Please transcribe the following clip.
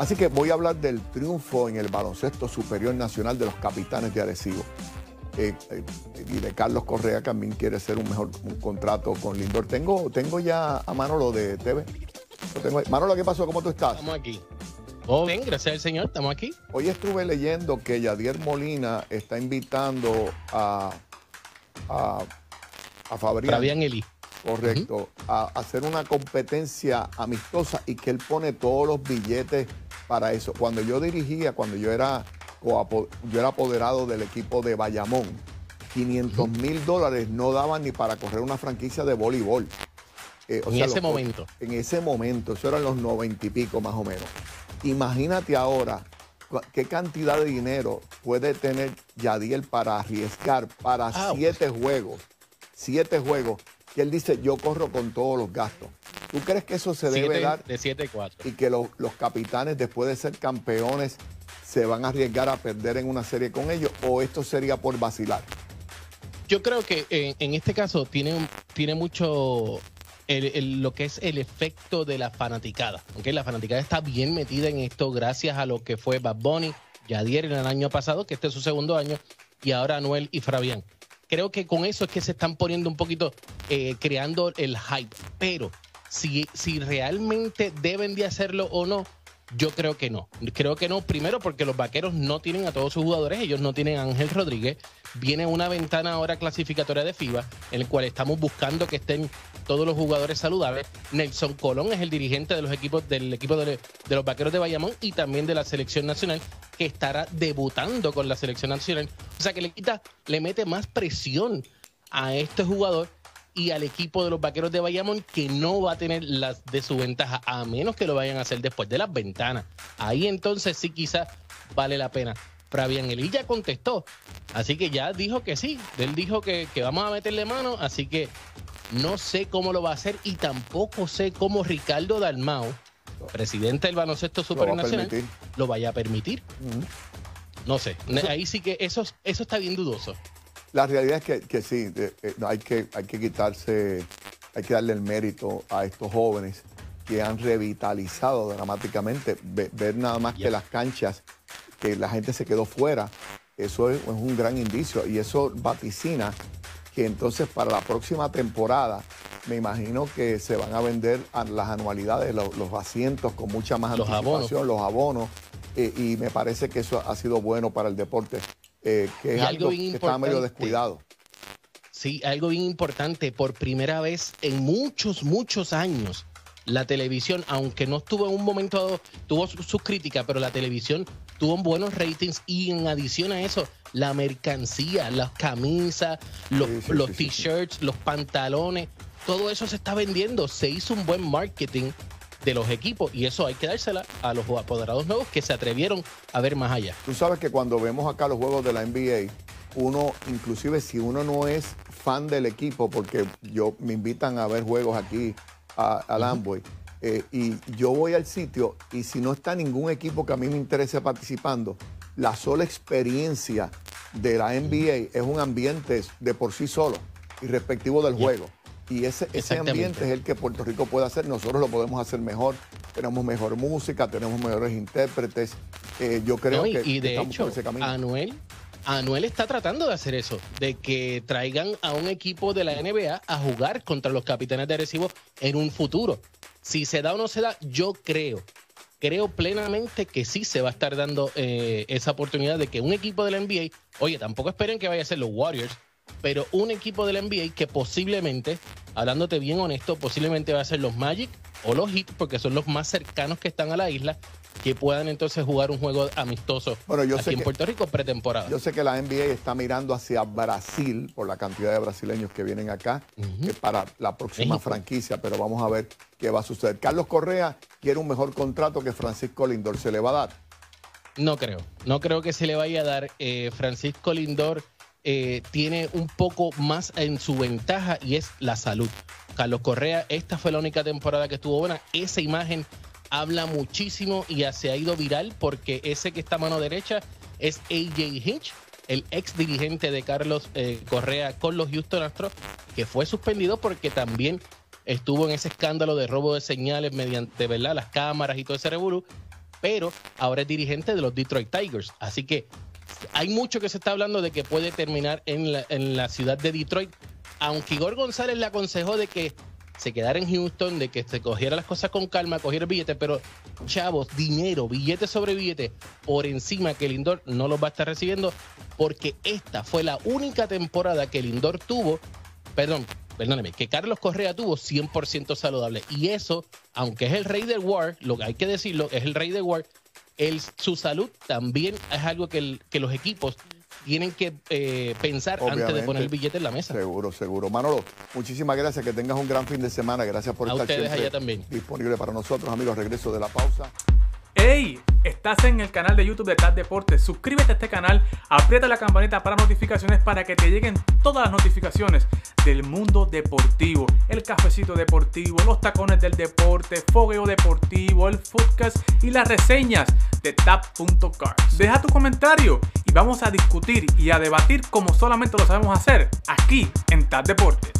Así que voy a hablar del triunfo en el baloncesto superior nacional de los capitanes de Arecibo. Eh, eh, y de Carlos Correa también quiere hacer un mejor contrato con Lindor. Tengo, tengo ya a Manolo de TV. Manolo, ¿qué pasó? ¿Cómo tú estás? Estamos aquí. Oh, bien, gracias al Señor, estamos aquí. Hoy estuve leyendo que Yadier Molina está invitando a, a, a Fabrián. Fabián Eli. Correcto, a, hacer una competencia amistosa y que él pone todos los billetes para eso. Cuando yo dirigía, cuando yo era, yo era apoderado del equipo de Bayamón, 500 mil dólares no daban ni para correr una franquicia de voleibol. Eh, en ese momento. En ese momento, eso eran los noventa y pico más o menos. Imagínate ahora qué cantidad de dinero puede tener Yadiel para arriesgar para ah, siete juegos. Siete juegos. Que él dice, yo corro con todos los gastos. ¿Tú crees que eso se debe dar? De 7 4. Y que los, capitanes, después de ser campeones, se van a arriesgar a perder en una serie con ellos? ¿O esto sería por vacilar? Yo creo que en, en este caso tiene, tiene mucho lo que es el efecto de la fanaticada. ¿okay? La fanaticada está bien metida en esto gracias a lo que fue Bad Bunny, Yadier en el año pasado, que este es su segundo año, y ahora Anuel y Fabián. Creo que con eso es que se están poniendo un poquito, eh, creando el hype. Pero si, si realmente deben de hacerlo o no, yo creo que no. Creo que no, primero porque los vaqueros no tienen a todos sus jugadores, ellos no tienen a Ángel Rodríguez. Viene una ventana ahora clasificatoria de FIBA en la cual estamos buscando que estén todos los jugadores saludables. Nelson Colón es el dirigente de los equipos del equipo de, los vaqueros de Bayamón y también de la selección nacional, que estará debutando con la selección nacional. O sea que le quita, le mete más presión a este jugador y al equipo de los vaqueros de Bayamón que no va a tener las de su ventaja, a menos que lo vayan a hacer después de las ventanas. Ahí entonces sí quizás vale la pena. Fabián Elilla contestó, así que ya dijo que sí, él dijo que, que vamos a meterle mano, así que no sé cómo lo va a hacer y tampoco sé cómo Ricardo Dalmao, presidente del baloncesto supernacional, lo, vaya a permitir. No sé, ahí sí que eso, eso está bien dudoso. La realidad es que, sí, eh, hay, que, hay que quitarse, hay que darle el mérito a estos jóvenes que han revitalizado dramáticamente. Ver, nada más que las canchas, que la gente se quedó fuera, eso es, un gran indicio y eso vaticina que entonces para la próxima temporada me imagino que se van a vender las anualidades, los, asientos con mucha más anticipación, los abonos, eh, y me parece que eso ha sido bueno para el deporte. Eh, que es algo, que está medio descuidado. Sí, algo bien importante. Por primera vez en muchos, muchos años, la televisión, aunque no estuvo en un momento dado, tuvo sus críticas, pero la televisión tuvo buenos ratings y en adición a eso, la mercancía, las camisas, los, los t-shirts, los pantalones, todo eso se está vendiendo. Se hizo un buen marketing de los equipos y eso hay que dársela a los apoderados nuevos que se atrevieron a ver más allá. Tú sabes que cuando vemos acá los juegos de la NBA, uno, inclusive si uno no es fan del equipo, porque yo me invitan a ver juegos aquí a, Amboy, eh, y yo voy al sitio y si no está ningún equipo que a mí me interese participando, la sola experiencia de la NBA es un ambiente de por sí solo, irrespectivo del juego. Y ese, ese ambiente es el que Puerto Rico puede hacer. Nosotros lo podemos hacer mejor. Tenemos mejor música, tenemos mejores intérpretes. Eh, yo creo que y de hecho, ese camino. Anuel, Anuel está tratando de hacer eso, de que traigan a un equipo de la NBA a jugar contra los capitanes de Arecibo en un futuro. Si se da o no se da, yo creo, creo plenamente que sí se va a estar dando eh, esa oportunidad de que un equipo de la NBA, oye, tampoco esperen que vaya a ser los Warriors, pero un equipo del NBA que posiblemente, hablándote bien honesto, posiblemente va a ser los Magic o los Heat, porque son los más cercanos que están a la isla, que puedan entonces jugar un juego amistoso aquí en Puerto Rico pretemporada. Yo sé que la NBA está mirando hacia Brasil por la cantidad de brasileños que vienen acá para la próxima franquicia, pero vamos a ver qué va a suceder. Carlos Correa quiere un mejor contrato que Francisco Lindor. ¿Se le va a dar? No creo. No creo que se le vaya a dar. Eh, Francisco Lindor eh, tiene un poco más en su ventaja y es la salud. Carlos Correa, esta fue la única temporada que estuvo buena. Esa imagen habla muchísimo y ya se ha ido viral porque ese que está a mano derecha es AJ Hinch, el ex dirigente de Carlos eh, Correa con los Houston Astros, que fue suspendido porque también estuvo en ese escándalo de robo de señales mediante ¿verdad? las cámaras y todo ese revolú. pero ahora es dirigente de los Detroit Tigers. Así que hay mucho que se está hablando de que puede terminar en la, ciudad de Detroit. Aunque Igor González le aconsejó de que se quedara en Houston, de que se cogiera las cosas con calma, cogiera el billete, pero chavos, dinero, billete sobre billete, por encima que Lindor no los va a estar recibiendo, porque esta fue la única temporada que Lindor tuvo, perdón, perdóneme, que Carlos Correa tuvo 100% saludable. Y eso, aunque es el rey del War, lo que hay que decirlo, es el rey del War, el, su salud también es algo que, que los equipos tienen que eh, pensar antes de poner el billete en la mesa. Seguro, seguro. Manolo, muchísimas gracias. Que tengas un gran fin de semana. Gracias por estar ustedes allá también. disponible para nosotros, amigos. Regreso de la pausa. ¡Hey! Estás en el canal de YouTube de TAD Deportes. Suscríbete a este canal, aprieta la campanita para notificaciones para que te lleguen todas las notificaciones del mundo deportivo. El cafecito deportivo, los tacones del deporte, fogueo deportivo, el podcast y las reseñas de TAP.cars. Deja tu comentario y vamos a discutir y a debatir como solamente lo sabemos hacer aquí en TAD Deportes.